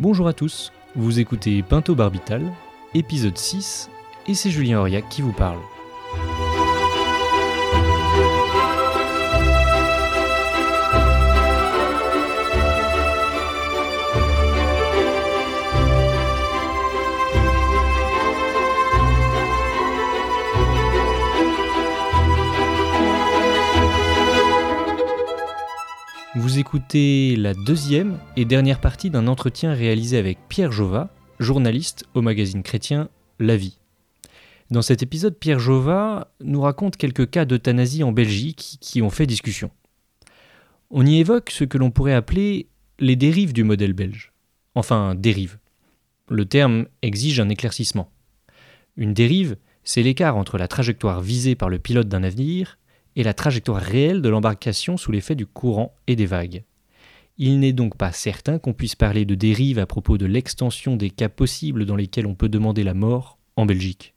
Bonjour à tous, vous écoutez Pinto Barbital, épisode 6, et c'est Julien Auriac qui vous parle. Vous écoutez la deuxième et dernière partie d'un entretien réalisé avec Pierre Jova, journaliste au magazine chrétien La Vie. Dans cet épisode, Pierre Jova nous raconte quelques cas d'euthanasie en Belgique qui ont fait discussion. On y évoque ce que l'on pourrait appeler les dérives du modèle belge. Enfin, dérive. Le terme exige un éclaircissement. Une dérive, c'est l'écart entre la trajectoire visée par le pilote d'un navire et la trajectoire réelle de l'embarcation sous l'effet du courant et des vagues. Il n'est donc pas certain qu'on puisse parler de dérive à propos de l'extension des cas possibles dans lesquels on peut demander la mort en Belgique.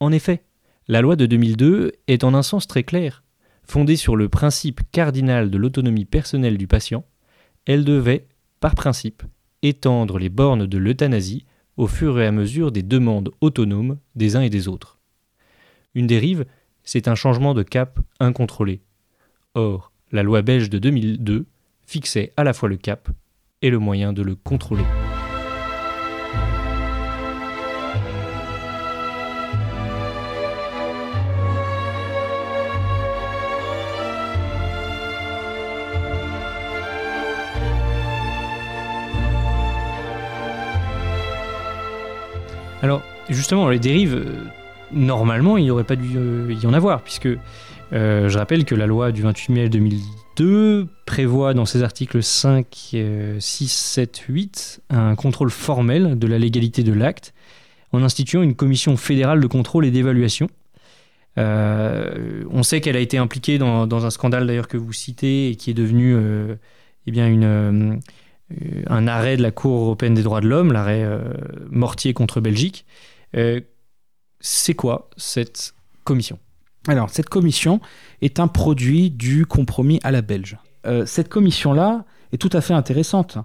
En effet, la loi de 2002 est en un sens très clair. Fondée sur le principe cardinal de l'autonomie personnelle du patient, elle devait, par principe, étendre les bornes de l'euthanasie au fur et à mesure des demandes autonomes des uns et des autres. Une dérive, c'est un changement de cap incontrôlé. Or, la loi belge de 2002 fixait à la fois le cap et le moyen de le contrôler. Alors, justement, les dérives, euh, normalement, il n'aurait pas dû euh, y en avoir, puisque euh, je rappelle que la loi du 28 mai 2002 prévoit dans ses articles 5, 6, 7, 8 un contrôle formel de la légalité de l'acte en instituant une commission fédérale de contrôle et d'évaluation. Euh, on sait qu'elle a été impliquée dans, un scandale d'ailleurs que vous citez et qui est devenu eh bien un arrêt de la Cour européenne des droits de l'homme, l'arrêt Mortier contre Belgique c'est quoi cette commission? Alors, cette commission est un produit du compromis à la belge. Euh, cette commission-là est tout à fait intéressante.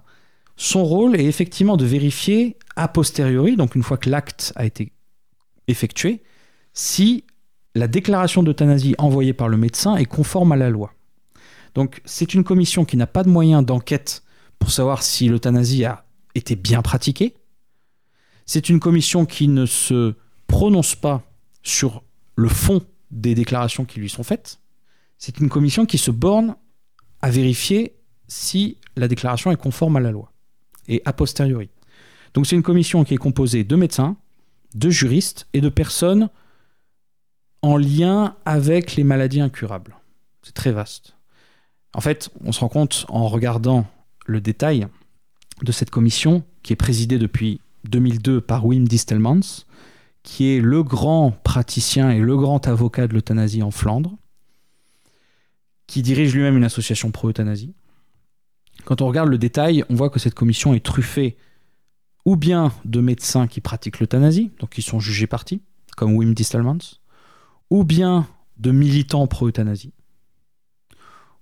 Son rôle est effectivement de vérifier a posteriori, donc une fois que l'acte a été effectué, si la déclaration d'euthanasie envoyée par le médecin est conforme à la loi. Donc c'est une commission qui n'a pas de moyens d'enquête pour savoir si l'euthanasie a été bien pratiquée. C'est une commission qui ne se prononce pas sur le fond des déclarations qui lui sont faites. C'est une commission qui se borne à vérifier si la déclaration est conforme à la loi et a posteriori. Donc c'est une commission qui est composée de médecins, de juristes et de personnes en lien avec les maladies incurables. C'est très vaste. En fait, on se rend compte en regardant le détail de cette commission qui est présidée depuis 2002 par Wim Distelmans, qui est le grand praticien et le grand avocat de l'euthanasie en Flandre, qui dirige lui-même une association pro-euthanasie. Quand on regarde le détail, on voit que cette commission est truffée ou bien de médecins qui pratiquent l'euthanasie, donc qui sont jugés partis, comme Wim Distelmans, ou bien de militants pro-euthanasie,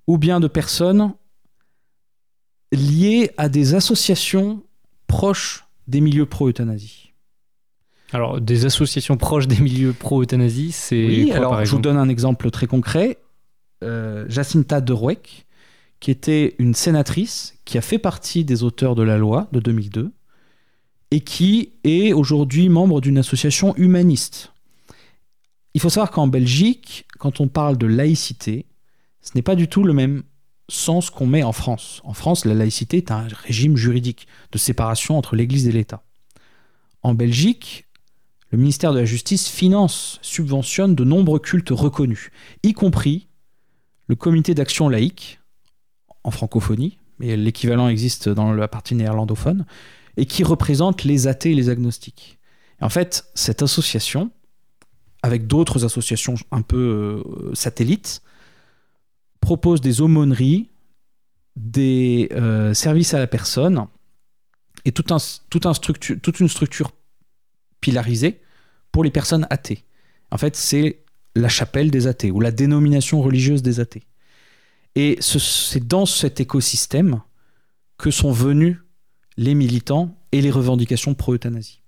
ou bien de personnes liées à des associations proches des milieux pro-euthanasie. Alors, des associations proches des milieux pro-euthanasie, c'est. Oui, alors je vous donne un exemple très concret. Euh, Jacinta de Rouek, qui était une sénatrice qui a fait partie des auteurs de la loi de 2002 et qui est aujourd'hui membre d'une association humaniste. Il faut savoir qu'en Belgique, quand on parle de laïcité, ce n'est pas du tout le même sens qu'on met en France. En France, la laïcité est un régime juridique de séparation entre l'Église et l'État. En Belgique, le ministère de la Justice finance, subventionne de nombreux cultes reconnus, y compris le comité d'action laïque, en francophonie, mais l'équivalent existe dans la partie néerlandophone, et qui représente les athées et les agnostiques. en fait, cette association, avec d'autres associations un peu euh, satellites, propose des aumôneries, des euh, services à la personne, et toute une structure pilarisé pour les personnes athées. En fait, c'est la chapelle des athées ou la dénomination religieuse des athées. Et c'est dans cet écosystème que sont venues les militants et les revendications pro-euthanasie.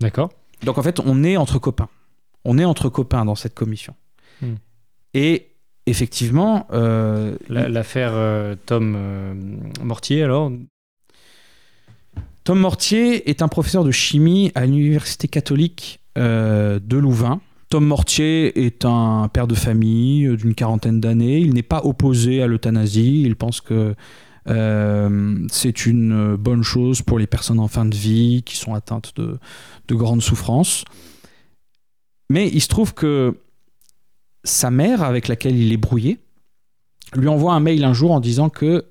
D'accord. Donc en fait, on est entre copains. On est entre copains dans cette commission. Hmm. Et effectivement, euh, La- L'affaire euh, Tom euh, Mortier, alors? Tom Mortier est un professeur de chimie à l'université catholique euh, de Louvain. Tom Mortier est un père de famille euh, d'une quarantaine d'années. Il n'est pas opposé à l'euthanasie. Il pense que euh, c'est une bonne chose pour les personnes en fin de vie qui sont atteintes de, de grandes souffrances. Mais il se trouve que sa mère, avec laquelle il est brouillé, lui envoie un mail un jour en disant que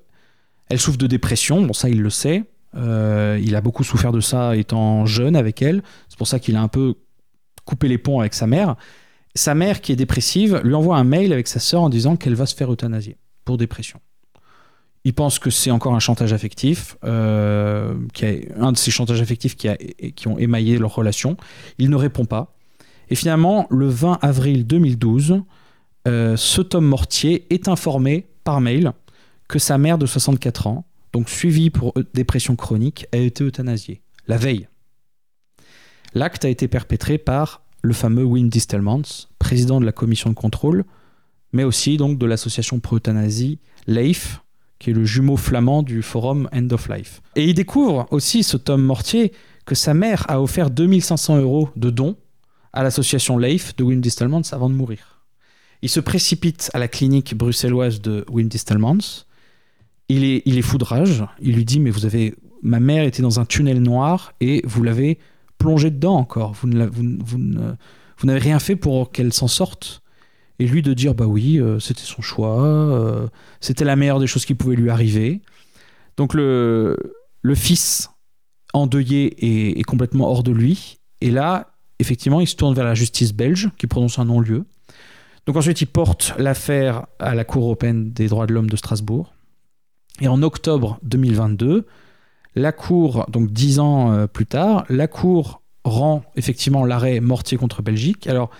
elle souffre de dépression. Bon, ça, il le sait. Euh, il a beaucoup souffert de ça étant jeune avec elle. C'est pour ça qu'il a un peu coupé les ponts avec sa mère. Sa mère, qui est dépressive, lui envoie un mail avec sa sœur en disant qu'elle va se faire euthanasier pour dépression. Il pense que c'est encore un chantage affectif, euh, qui un de ces chantages affectifs qui ont émaillé leur relation. Il ne répond pas. Et finalement, le 20 avril 2012, euh, ce Tom Mortier est informé par mail que sa mère de 64 ans, donc suivie pour euh, dépression chronique, a été euthanasiée, la veille. L'acte a été perpétré par le fameux Wim Distelmans, président de la commission de contrôle, mais aussi donc de l'association pro-euthanasie LAIF, qui est le jumeau flamand du forum End of Life. Et il découvre aussi, ce Tom Mortier, que sa mère a offert 2500 euros de dons à l'association LAIF de Wim Distelmans avant de mourir. Il se précipite à la clinique bruxelloise de Wim Distelmans. Il est, il est fou de rage. Il lui dit Mais vous avez. Ma mère était dans un tunnel noir et vous l'avez plongée dedans encore. Vous vous vous n'avez rien fait pour qu'elle s'en sorte. Et lui de dire Bah oui, euh, c'était son choix. euh, c'était la meilleure des choses qui pouvaient lui arriver. Donc le, le fils endeuillé est, est complètement hors de lui. Et là, effectivement, il se tourne vers la justice belge qui prononce un non-lieu. Donc ensuite, il porte l'affaire à la Cour européenne des droits de l'homme de Strasbourg. Et en octobre 2022, la Cour, donc dix ans euh, plus tard, la Cour rend effectivement l'arrêt Mortier contre Belgique. Alors,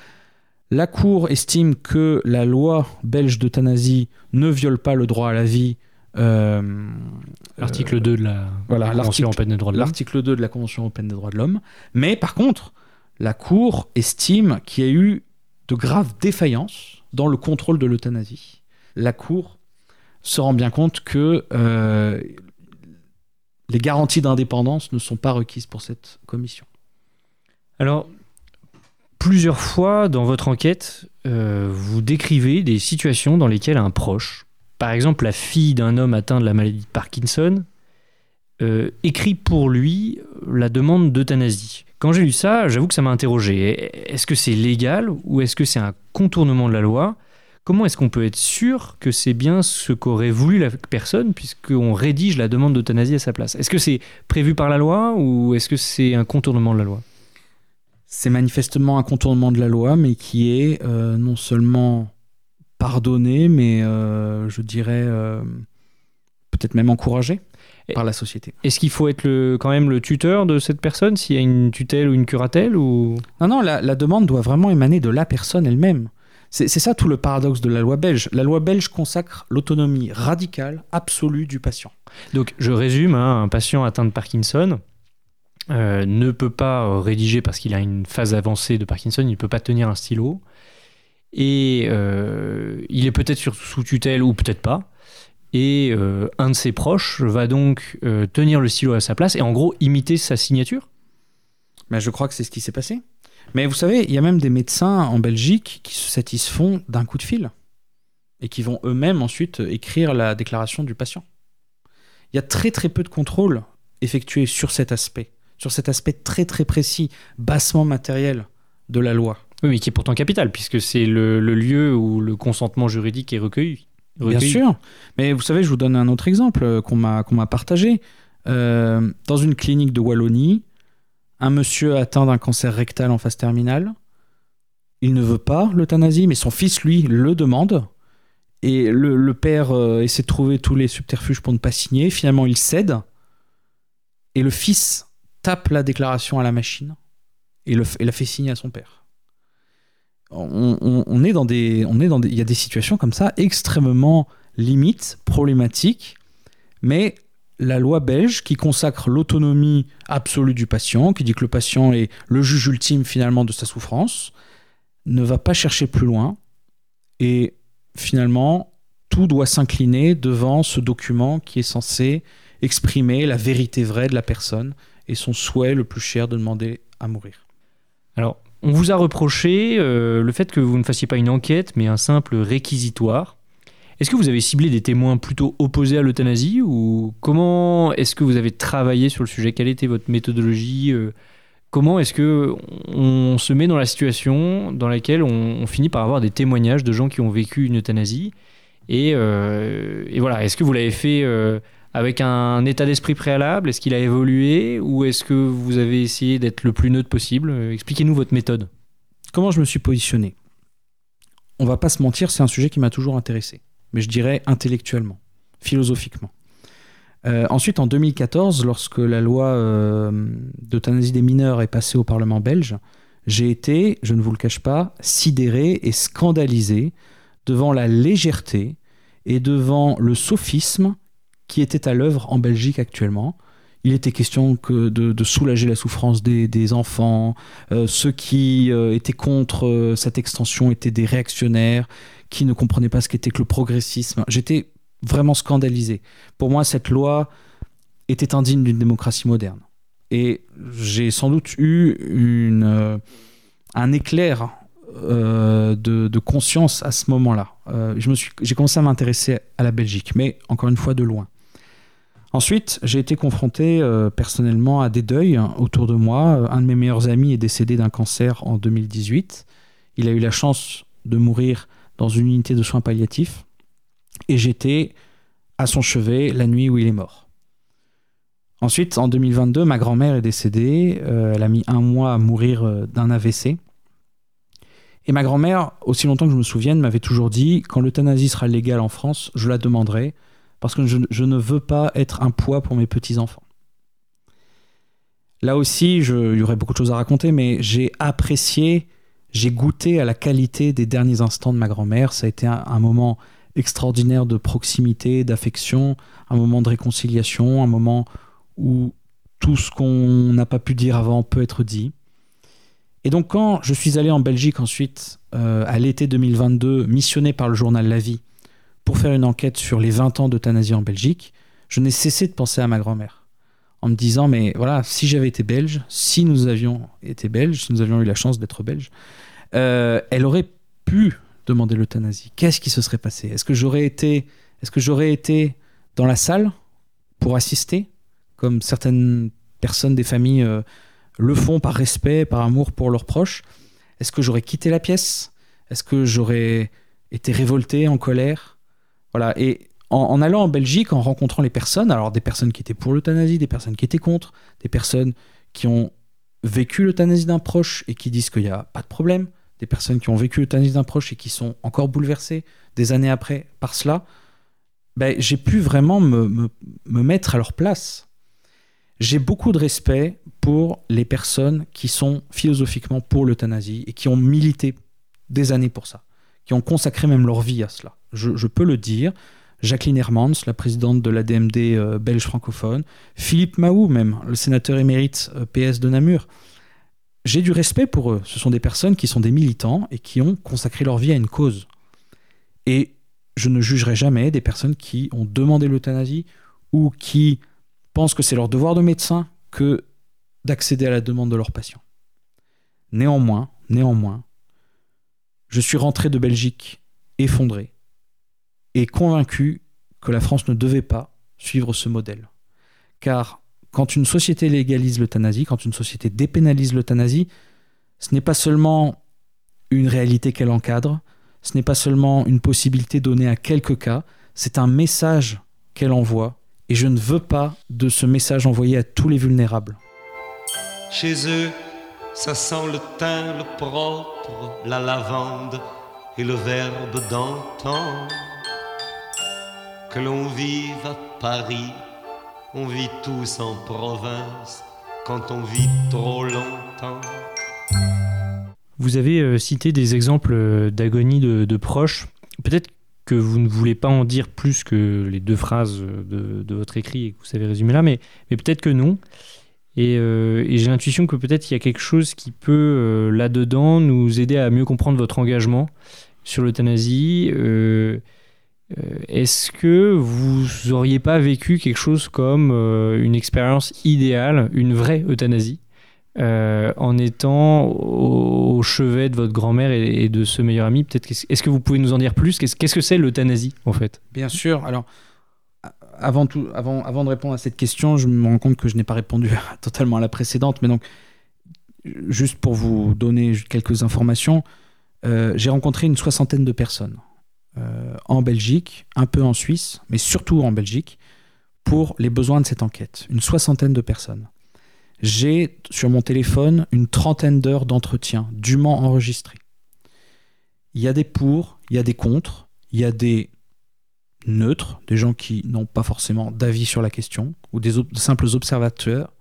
la Cour estime que la loi belge d'euthanasie ne viole pas le droit à la vie. euh, L'article euh, 2 de la voilà, Convention l'article européenne des droits de l'homme. l'article 2 de la Convention européenne des droits de l'homme. Mais par contre, la Cour estime qu'il y a eu de graves défaillances dans le contrôle de l'euthanasie. La Cour se rend bien compte que euh, les garanties d'indépendance ne sont pas requises pour cette commission. Alors, plusieurs fois dans votre enquête, euh, vous décrivez des situations dans lesquelles un proche, par exemple la fille d'un homme atteint de la maladie de Parkinson, euh, écrit pour lui la demande d'euthanasie. Quand j'ai lu ça, j'avoue que ça m'a interrogé. Est-ce que c'est légal ou est-ce que c'est un contournement de la loi Comment est-ce qu'on peut être sûr que c'est bien ce qu'aurait voulu la personne puisqu'on rédige la demande d'euthanasie à sa place? Est-ce que c'est prévu par la loi ou est-ce que c'est un contournement de la loi? C'est manifestement un contournement de la loi, mais qui est euh, non seulement pardonné, mais euh, je dirais euh, peut-être même encouragé Et- par la société. Est-ce qu'il faut être le, quand même le tuteur de cette personne s'il y a une tutelle ou une curatelle ou... Non, non, la, la demande doit vraiment émaner de la personne elle-même. C'est ça tout le paradoxe de la loi belge. La loi belge consacre l'autonomie radicale, absolue du patient. Donc je résume, hein, un patient atteint de Parkinson euh, ne peut pas euh, rédiger parce qu'il a une phase avancée de Parkinson, il ne peut pas tenir un stylo. Et euh, il est peut-être sous tutelle ou peut-être pas. Et un de ses proches va donc tenir le stylo à sa place et en gros imiter sa signature. Mais je crois que c'est ce qui s'est passé. Mais vous savez, il y a même des médecins en Belgique qui se satisfont d'un coup de fil et qui vont eux-mêmes ensuite écrire la déclaration du patient. Il y a très très peu de contrôle effectué sur cet aspect, sur cet aspect très très précis, bassement matériel de la loi. Oui, mais qui est pourtant capital, puisque c'est le, le lieu où le consentement juridique est recueilli. Bien sûr. Mais vous savez, je vous donne un autre exemple euh, qu'on m'a qu'on m'a partagé. Euh, dans une clinique de Wallonie, un monsieur atteint d'un cancer rectal en phase terminale. Il ne veut pas l'euthanasie, mais son fils, lui, le demande. Et le, père euh, essaie de trouver tous les subterfuges pour ne pas signer. Finalement, il cède. Et le fils tape la déclaration à la machine et, la fait signer à son père. On, on est dans des, il y a des situations comme ça extrêmement limites, problématiques, mais la loi belge qui consacre l'autonomie absolue du patient, qui dit que le patient est le juge ultime finalement de sa souffrance, ne va pas chercher plus loin et finalement tout doit s'incliner devant ce document qui est censé exprimer la vérité vraie de la personne et son souhait le plus cher de demander à mourir. Alors, on vous a reproché euh, le fait que vous ne fassiez pas une enquête, mais un simple réquisitoire. Est-ce que vous avez ciblé des témoins plutôt opposés à l'euthanasie ou comment est-ce que vous avez travaillé sur le sujet? Quelle était votre méthodologie euh, Comment est-ce que on se met dans la situation dans laquelle on, finit par avoir des témoignages de gens qui ont vécu une euthanasie? Et, euh, voilà, est-ce que vous l'avez fait euh, avec un état d'esprit préalable? Est-ce qu'il a évolué ou est-ce que vous avez essayé d'être le plus neutre possible? Expliquez-nous votre méthode. Comment je me suis positionné? On va pas se mentir, c'est un sujet qui m'a toujours intéressé mais je dirais intellectuellement, philosophiquement. Euh, ensuite, en 2014, lorsque la loi euh, d'euthanasie des mineurs est passée au Parlement belge, j'ai été, je ne vous le cache pas, sidéré et scandalisé devant la légèreté et devant le sophisme qui était à l'œuvre en Belgique actuellement. Il était question que de, soulager la souffrance des, enfants. Euh, ceux qui étaient contre cette extension étaient des réactionnaires qui ne comprenaient pas ce qu'était que le progressisme. J'étais vraiment scandalisé. Pour moi, cette loi était indigne d'une démocratie moderne. Et j'ai sans doute eu euh, un éclair euh, de, conscience à ce moment-là. Euh, j'ai commencé à m'intéresser à la Belgique, mais encore une fois de loin. Ensuite, j'ai été confronté personnellement à des deuils autour de moi. Un de mes meilleurs amis est décédé d'un cancer en 2018. Il a eu la chance de mourir dans une unité de soins palliatifs et j'étais à son chevet la nuit où il est mort. Ensuite, en 2022, ma grand-mère est décédée. Euh, elle a mis un mois à mourir euh, d'un AVC. Et ma grand-mère, aussi longtemps que je me souvienne, m'avait toujours dit quand l'euthanasie sera légale en France, je la demanderai parce que je, ne veux pas être un poids pour mes petits-enfants. Là aussi, il y aurait beaucoup de choses à raconter, mais j'ai apprécié j'ai goûté à la qualité des derniers instants de ma grand-mère. Ça a été un, moment extraordinaire de proximité, d'affection, un moment de réconciliation, un moment où tout ce qu'on n'a pas pu dire avant peut être dit. Et donc quand je suis allé en Belgique ensuite, euh, à l'été 2022, missionné par le journal La Vie, pour faire une enquête sur les 20 ans d'euthanasie en Belgique, je n'ai cessé de penser à ma grand-mère. En me disant, mais voilà, si j'avais été belge, si nous avions été belges, si nous avions eu la chance d'être belges, euh, elle aurait pu demander l'euthanasie. Qu'est-ce qui se serait passé? Est-ce que j'aurais été, est-ce que j'aurais été dans la salle pour assister, comme certaines personnes des familles euh, le font par respect, par amour pour leurs proches? Est-ce que j'aurais quitté la pièce? Est-ce que j'aurais été révolté, en colère? Et en, allant en Belgique, en rencontrant les personnes, alors des personnes qui étaient pour l'euthanasie, des personnes qui étaient contre, des personnes qui ont vécu l'euthanasie d'un proche et qui disent qu'il n'y a pas de problème, des personnes qui ont vécu l'euthanasie d'un proche et qui sont encore bouleversées des années après par cela, ben, j'ai pu vraiment me, me, mettre à leur place. J'ai beaucoup de respect pour les personnes qui sont philosophiquement pour l'euthanasie et qui ont milité des années pour ça, qui ont consacré même leur vie à cela. Je, peux le dire. Jacqueline Hermans, la présidente de l'ADMD euh, belge francophone, Philippe Mahou même, le sénateur émérite euh, PS de Namur, j'ai du respect pour eux. Ce sont des personnes qui sont des militants et qui ont consacré leur vie à une cause. Et je ne jugerai jamais des personnes qui ont demandé l'euthanasie ou qui pensent que c'est leur devoir de médecin que d'accéder à la demande de leurs patients. Néanmoins, néanmoins, je suis rentré de Belgique effondré et convaincu que la France ne devait pas suivre ce modèle. Car quand une société légalise l'euthanasie, quand une société dépénalise l'euthanasie, ce n'est pas seulement une réalité qu'elle encadre, ce n'est pas seulement une possibilité donnée à quelques cas, c'est un message qu'elle envoie, et je ne veux pas de ce message envoyé à tous les vulnérables. Chez eux, ça sent le thym, le propre, la lavande et le verbe d'antan. Que l'on vive à Paris on vit tous en province quand on vit trop longtemps. Vous avez euh, cité des exemples euh, d'agonie de, proches. Peut-être que vous ne voulez pas en dire plus que les deux phrases de, de votre écrit et que vous savez résumer là, mais peut-être que non. Et, euh, et j'ai l'intuition que peut-être il y a quelque chose qui peut euh, là-dedans nous aider à mieux comprendre votre engagement sur l'euthanasie. Euh, Est-ce que vous auriez pas vécu quelque chose comme une expérience idéale, une vraie euthanasie en étant au, chevet de votre grand-mère et, de ce meilleur ami, peut-être. Est-ce que vous pouvez nous en dire plus? Qu'est-ce qu'est-ce que c'est l'euthanasie en fait? Bien sûr. Alors, avant, tout, avant, de répondre à cette question, je me rends compte que je n'ai pas répondu totalement à la précédente. Mais donc, juste pour vous donner quelques informations, euh, j'ai rencontré une soixantaine de personnes euh, en Belgique, un peu en Suisse, mais surtout en Belgique, pour les besoins de cette enquête. Une soixantaine de personnes. J'ai sur mon téléphone une trentaine d'heures d'entretien dûment enregistrés. Il y a des pour, il y a des contre, il y a des neutres, des gens qui n'ont pas forcément d'avis sur la question, ou des simples observateurs.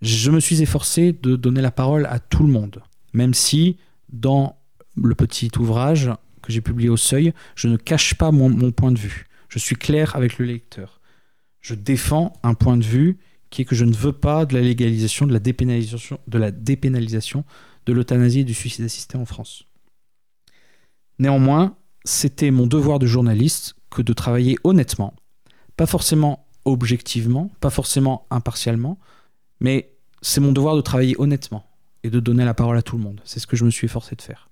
Je me suis efforcé de donner la parole à tout le monde, même si dans le petit ouvrage que j'ai publié au seuil, je ne cache pas mon, mon point de vue. Je suis clair avec le lecteur. Je défends un point de vue qui est que je ne veux pas de la légalisation, de la dépénalisation, de la dépénalisation de l'euthanasie et du suicide assisté en France. Néanmoins, c'était mon devoir de journaliste que de travailler honnêtement, pas forcément objectivement, pas forcément impartialement, mais c'est mon devoir de travailler honnêtement et de donner la parole à tout le monde. C'est ce que je me suis efforcé de faire.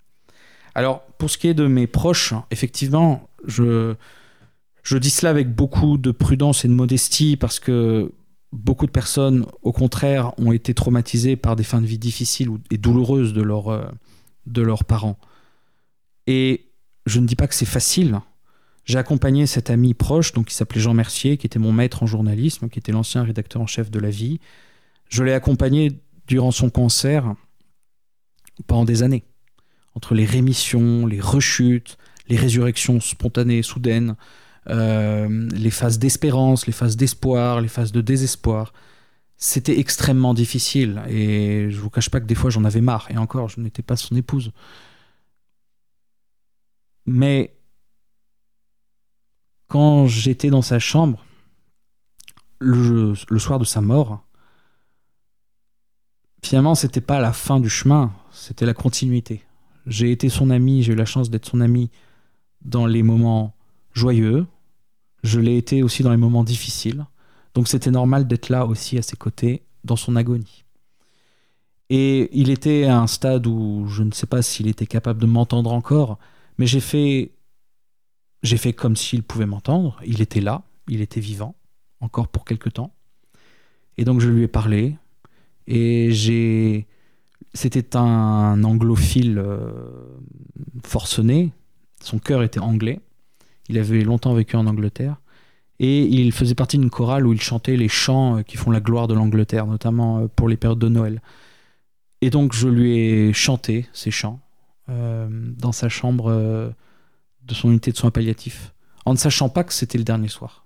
Alors, pour ce qui est de mes proches, effectivement, je, dis cela avec beaucoup de prudence et de modestie parce que beaucoup de personnes, au contraire, ont été traumatisées par des fins de vie difficiles et douloureuses euh, de leurs parents. Et je ne dis pas que c'est facile. J'ai accompagné cet ami proche, donc qui s'appelait Jean Mercier, qui était mon maître en journalisme, qui était l'ancien rédacteur en chef de La Vie. Je l'ai accompagné durant son cancer pendant des années, entre les rémissions, les rechutes, les résurrections spontanées, soudaines, euh, les phases d'espérance, les phases d'espoir, les phases de désespoir. C'était extrêmement difficile et je vous cache pas que des fois j'en avais marre. Et encore, je n'étais pas son épouse. Mais quand j'étais dans sa chambre, le, soir de sa mort, finalement, c'était pas la fin du chemin, c'était la continuité. J'ai été son ami, j'ai eu la chance d'être son ami dans les moments joyeux, je l'ai été aussi dans les moments difficiles, donc c'était normal d'être là aussi à ses côtés dans son agonie. Et il était à un stade où je ne sais pas s'il était capable de m'entendre encore, mais j'ai fait j'ai fait comme s'il pouvait m'entendre, il était là, il était vivant encore pour quelque temps. Et donc je lui ai parlé et j'ai c'était un anglophile euh, forcené, son cœur était anglais. Il avait longtemps vécu en Angleterre et il faisait partie d'une chorale où il chantait les chants euh, qui font la gloire de l'Angleterre, notamment euh, pour les périodes de Noël. Et donc je lui ai chanté ces chants dans sa chambre de son unité de soins palliatifs, en ne sachant pas que c'était le dernier soir.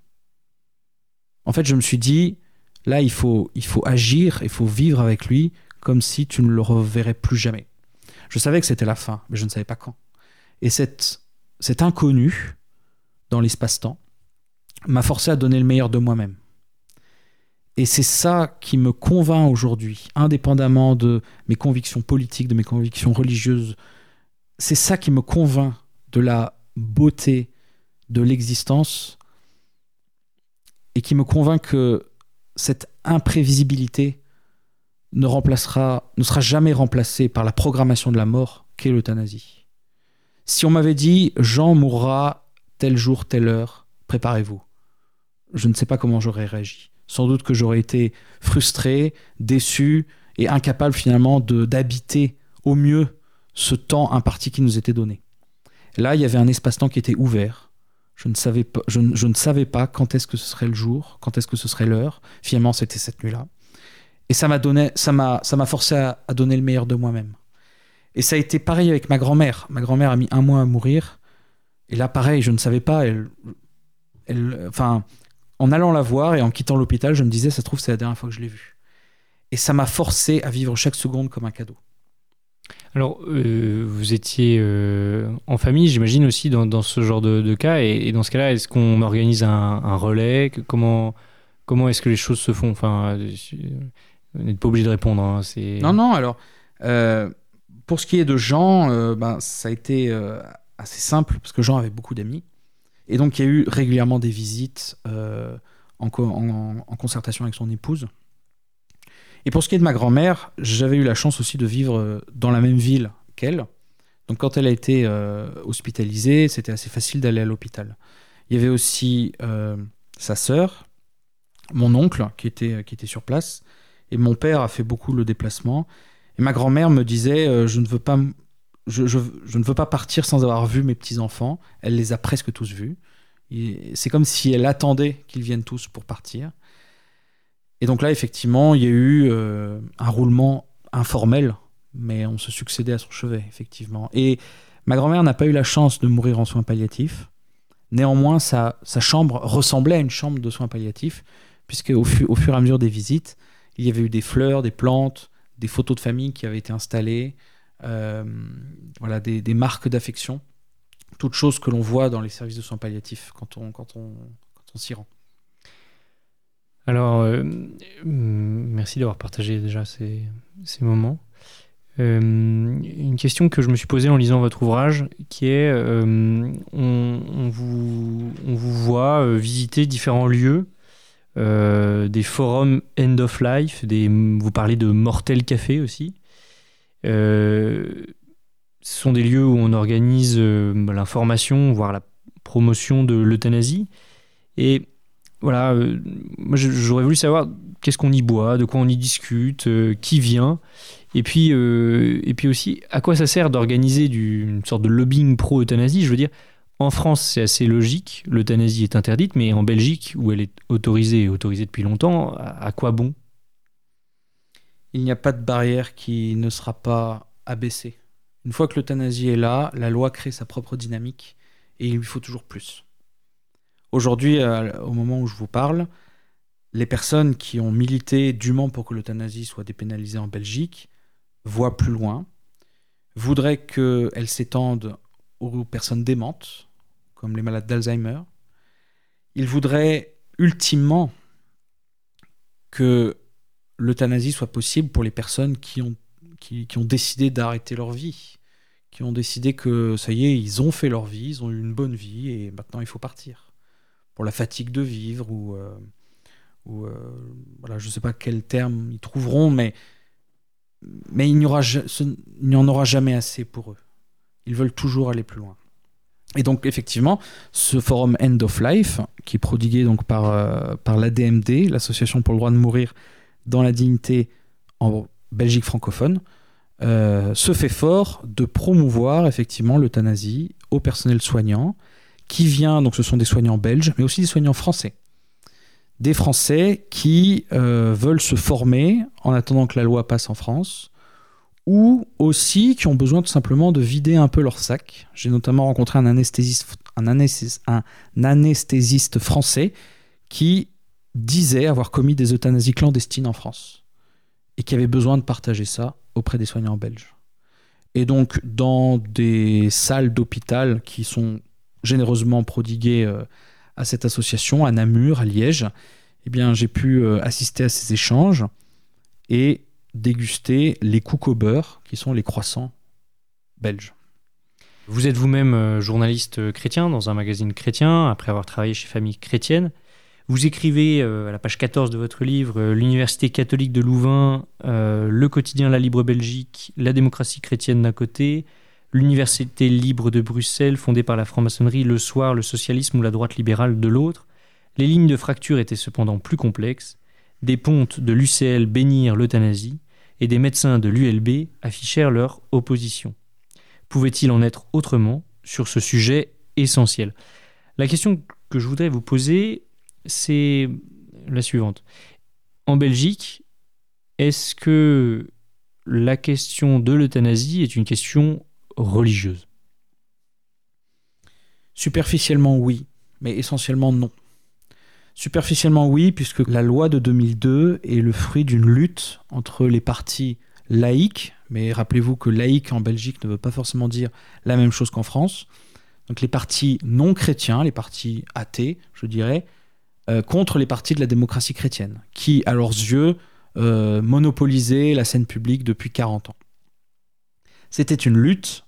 En fait, je me suis dit, là, il faut, agir, il faut vivre avec lui comme si tu ne le reverrais plus jamais. Je savais que c'était la fin, mais je ne savais pas quand. Et cet inconnu dans l'espace-temps m'a forcé à donner le meilleur de moi-même. Et c'est ça qui me convainc aujourd'hui, indépendamment de mes convictions politiques, de mes convictions religieuses. C'est ça qui me convainc de la beauté de l'existence et qui me convainc que cette imprévisibilité ne remplacera, ne sera jamais remplacée par la programmation de la mort qu'est l'euthanasie. Si on m'avait dit Jean mourra tel jour, telle heure, préparez-vous. Je ne sais pas comment j'aurais réagi. Sans doute que j'aurais été frustré, déçu et incapable finalement d'habiter au mieux ce temps imparti qui nous était donné. Là, il y avait un espace-temps qui était ouvert. Je ne savais pas, quand est-ce que ce serait le jour, quand est-ce que ce serait l'heure. Finalement, c'était cette nuit-là. Et ça m'a donné, ça m'a, forcé à, donner le meilleur de moi-même. Et ça a été pareil avec ma grand-mère. Ma grand-mère a mis un mois à mourir. Et là, pareil, je ne savais pas. En allant la voir et en quittant l'hôpital, je me disais, ça se trouve, c'est la dernière fois que je l'ai vue. Et ça m'a forcé à vivre chaque seconde comme un cadeau. Alors, euh, vous étiez euh, en famille, j'imagine aussi dans, ce genre de, cas, et, dans ce cas-là, est-ce qu'on organise un, relais? Comment, comment est-ce que les choses se font? Enfin, euh, vous n'êtes pas obligé de répondre. hein. Non, non, alors, pour ce qui est de Jean, ben, ça a été assez simple, parce que Jean avait beaucoup d'amis. Et donc, il y a eu régulièrement des visites en concertation avec son épouse. Et pour ce qui est de ma grand-mère, j'avais eu la chance aussi de vivre euh, dans la même ville qu'elle. Donc, quand elle a été euh, hospitalisée, c'était assez facile d'aller à l'hôpital. Il y avait aussi euh, sa sœur, mon oncle, qui était, qui était sur place. Et mon père a fait beaucoup le déplacement. Et ma grand-mère me disait je, ne veux pas, je, je- ne veux pas partir sans avoir vu mes petits-enfants. Elle les a presque tous vus. C'est comme si elle attendait qu'ils viennent tous pour partir. Et donc là, effectivement, il y a eu euh, un roulement informel, mais on se succédait à son chevet, effectivement. Et ma grand-mère n'a pas eu la chance de mourir en soins palliatifs. Néanmoins, sa, chambre ressemblait à une chambre de soins palliatifs, puisque au, fu- au fur et à mesure des visites, il y avait eu des fleurs, des plantes, des photos de famille qui avaient été installées, euh, voilà, des, marques d'affection, toutes choses que l'on voit dans les services de soins palliatifs quand on s'y rend. Alors, euh, hum, merci d'avoir partagé déjà ces, moments. Euh, une question que je me suis posée en lisant votre ouvrage, qui est, euh, on, vous, voit visiter différents lieux, des forums end of life, des, vous parlez de Mortel Café aussi. Ce sont des lieux où on organise l'information, voire la promotion de l'euthanasie. Et voilà, euh, moi j'aurais voulu savoir qu'est-ce qu'on y boit, de quoi on y discute, euh, qui vient, et puis, euh, et puis aussi à quoi ça sert d'organiser une sorte de lobbying pro-euthanasie? Je veux dire, en France c'est assez logique, l'euthanasie est interdite, mais en Belgique, où elle est autorisée et autorisée depuis longtemps, à quoi bon? Il n'y a pas de barrière qui ne sera pas abaissée. Une fois que l'euthanasie est là, la loi crée sa propre dynamique et il lui faut toujours plus. Aujourd'hui, euh, au moment où je vous parle, les personnes qui ont milité dûment pour que l'euthanasie soit dépénalisée en Belgique voient plus loin, voudraient qu'elle s'étende aux personnes démentes, comme les malades d'Alzheimer. Ils voudraient ultimement que l'euthanasie soit possible pour les personnes qui ont, qui, qui ont décidé d'arrêter leur vie, qui ont décidé que ça y est, ils ont fait leur vie, ils ont eu une bonne vie et maintenant il faut partir. Pour la fatigue de vivre ou, euh, euh, voilà, je ne sais pas quel terme ils trouveront, mais, mais il n'y en aura jamais assez pour eux. Ils veulent toujours aller plus loin. Et donc effectivement, ce forum End of Life, qui est prodigué donc par, euh, par l'ADMD, l'Association pour le droit de mourir dans la dignité en Belgique francophone, se fait fort de promouvoir effectivement l'euthanasie au personnel soignant qui vient, donc ce sont des soignants belges, mais aussi des soignants français. Des Français qui euh, veulent se former en attendant que la loi passe en France, ou aussi qui ont besoin tout simplement de vider un peu leur sac. J'ai notamment rencontré un anesthésiste, français qui disait avoir commis des euthanasies clandestines en France et qui avait besoin de partager ça auprès des soignants belges. Et donc, dans des salles d'hôpital qui sont généreusement prodiguées euh, à cette association, à Namur, à Liège, eh bien, j'ai pu euh, assister à ces échanges et déguster les coups au beurre, qui sont les croissants belges. Vous êtes vous-même euh, journaliste chrétien dans un magazine chrétien, après avoir travaillé chez Famille Chrétienne. Vous écrivez à la page 14 de votre livre L'Université catholique de Louvain, le quotidien La Libre Belgique, la démocratie chrétienne d'un côté, l'Université libre de Bruxelles, fondée par la franc-maçonnerie, le soir, le socialisme ou la droite libérale de l'autre. Les lignes de fracture étaient cependant plus complexes. Des pontes de l'UCL bénirent l'euthanasie et des médecins de l'ULB affichèrent leur opposition. Pouvait-il en être autrement sur ce sujet essentiel? La question que je voudrais vous poser, c'est la suivante. En Belgique, est-ce que la question de l'euthanasie est une question religieuse Superficiellement, oui, mais essentiellement, non. Superficiellement, oui, puisque la loi de 2002 est le fruit d'une lutte entre les partis laïcs, Mais rappelez-vous que laïque en Belgique ne veut pas forcément dire la même chose qu'en France. Donc les partis non chrétiens, les partis athées, je dirais, euh, contre les partis de la démocratie chrétienne, qui, à leurs yeux, euh, monopolisaient la scène publique depuis 40 ans. C'était une lutte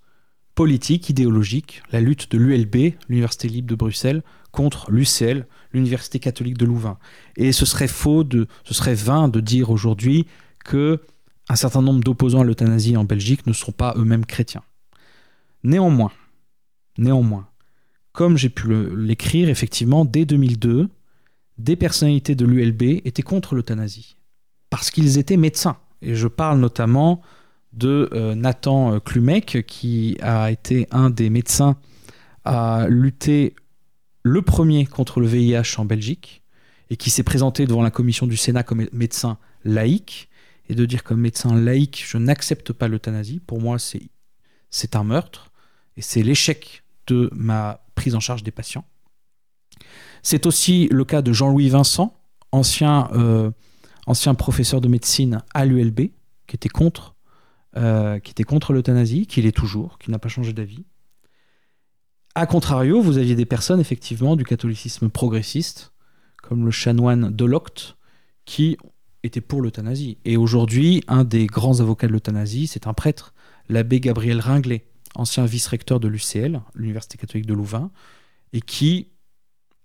politique, idéologique, la lutte de l'ULB, l'Université libre de Bruxelles, contre l'UCL, l'Université catholique de Louvain. Et ce serait faux, de, ce serait vain de dire aujourd'hui que un certain nombre d'opposants à l'euthanasie en Belgique ne sont pas eux-mêmes chrétiens. Néanmoins, néanmoins, comme j'ai pu l'écrire, effectivement, dès 2002, des personnalités de l'ULB étaient contre l'euthanasie, parce qu'ils étaient médecins. Et je parle notamment de euh, Nathan euh, Klumek, qui a été un des médecins à lutter le premier contre le VIH en Belgique, et qui s'est présenté devant la commission du Sénat comme médecin laïque, et de dire comme médecin laïque, je n'accepte pas l'euthanasie, pour moi c'est, c'est un meurtre, et c'est l'échec de ma prise en charge des patients. C'est aussi le cas de Jean-Louis Vincent, ancien, euh, ancien professeur de médecine à l'ULB, qui était contre, euh, qui était contre l'euthanasie, qui l'est toujours, qui n'a pas changé d'avis. A contrario, vous aviez des personnes effectivement du catholicisme progressiste, comme le chanoine Delocte, qui était pour l'euthanasie. Et aujourd'hui, un des grands avocats de l'euthanasie, c'est un prêtre, l'abbé Gabriel Ringlet, ancien vice-recteur de l'UCL, l'Université catholique de Louvain, et qui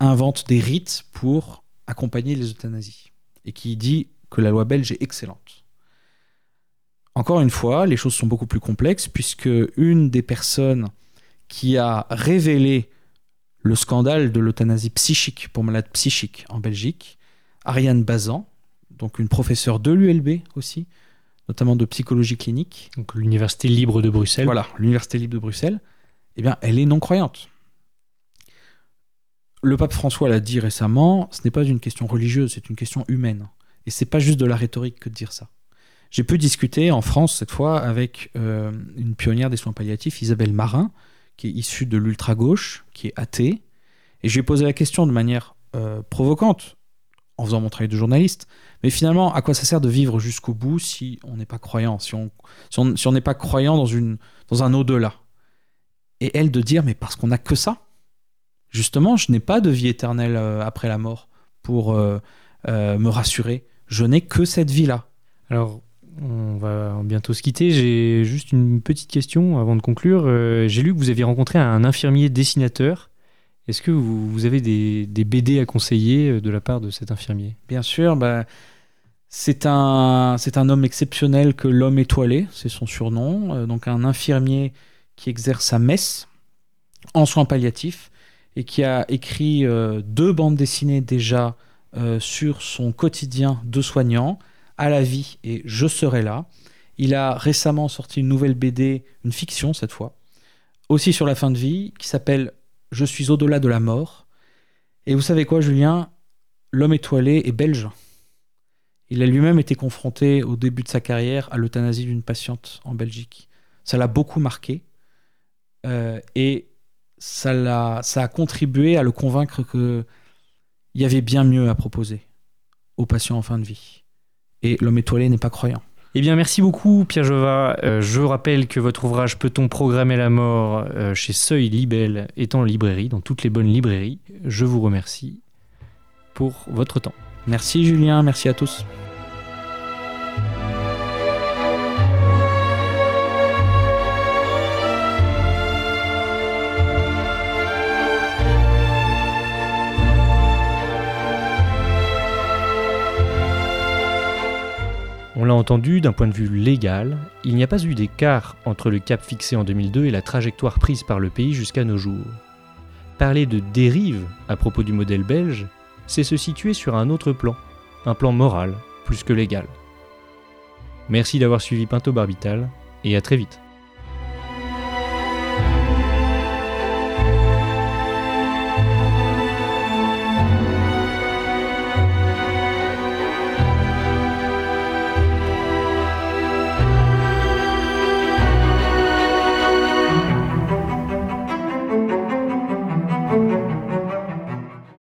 invente des rites pour accompagner les euthanasies et qui dit que la loi belge est excellente. Encore une fois, les choses sont beaucoup plus complexes puisque une des personnes qui a révélé le scandale de l'euthanasie psychique pour malades psychiques en Belgique, Ariane Bazan, donc une professeure de l'ULB aussi, notamment de psychologie clinique. Donc l'Université libre de Bruxelles. Voilà, l'Université libre de Bruxelles. Eh bien, elle est non-croyante le pape François l'a dit récemment, ce n'est pas une question religieuse, c'est une question humaine. Et c'est pas juste de la rhétorique que de dire ça. J'ai pu discuter en France cette fois avec euh, une pionnière des soins palliatifs, Isabelle Marin, qui est issue de l'ultra-gauche, qui est athée. Et je lui ai posé la question de manière euh, provocante, en faisant mon travail de journaliste. Mais finalement, à quoi ça sert de vivre jusqu'au bout si on n'est pas croyant, si on n'est pas croyant dans, un au-delà? Et elle de dire, mais parce qu'on n'a que ça justement, je n'ai pas de vie éternelle euh, après la mort pour me rassurer. Je n'ai que cette vie-là. Alors, on va bientôt se quitter. J'ai juste une petite question avant de conclure. J'ai lu que vous aviez rencontré un infirmier dessinateur. Est-ce que vous, avez des, BD à conseiller de la part de cet infirmier? Bien sûr. Bah, c'est un, homme exceptionnel que l'homme étoilé, c'est son surnom. donc un infirmier qui exerce à Metz en soins palliatifs et qui a écrit euh, deux bandes dessinées déjà euh, sur son quotidien de soignant, à la vie et Je serai là. Il a récemment sorti une nouvelle BD, une fiction cette fois, aussi sur la fin de vie, qui s'appelle Je suis au-delà de la mort. Et vous savez quoi, Julien? L'homme étoilé est belge. Il a lui-même été confronté au début de sa carrière à l'euthanasie d'une patiente en Belgique. Ça l'a beaucoup marqué. Euh, et ça, a, ça a contribué à le convaincre qu'il y avait bien mieux à proposer aux patients en fin de vie. Et l'homme étoilé n'est pas croyant. Eh bien, merci beaucoup, Pierre Jova. Euh, je rappelle que votre ouvrage Peut-on programmer la mort euh, chez Seuil Libelle est en librairie, dans toutes les bonnes librairies. Je vous remercie pour votre temps. Merci, Julien. Merci à tous. On l'a entendu, d'un point de vue légal, il n'y a pas eu d'écart entre le cap fixé en 2002 et la trajectoire prise par le pays jusqu'à nos jours. Parler de dérive à propos du modèle belge, c'est se situer sur un autre plan, un plan moral plus que légal. Merci d'avoir suivi Pinto Barbital et à très vite.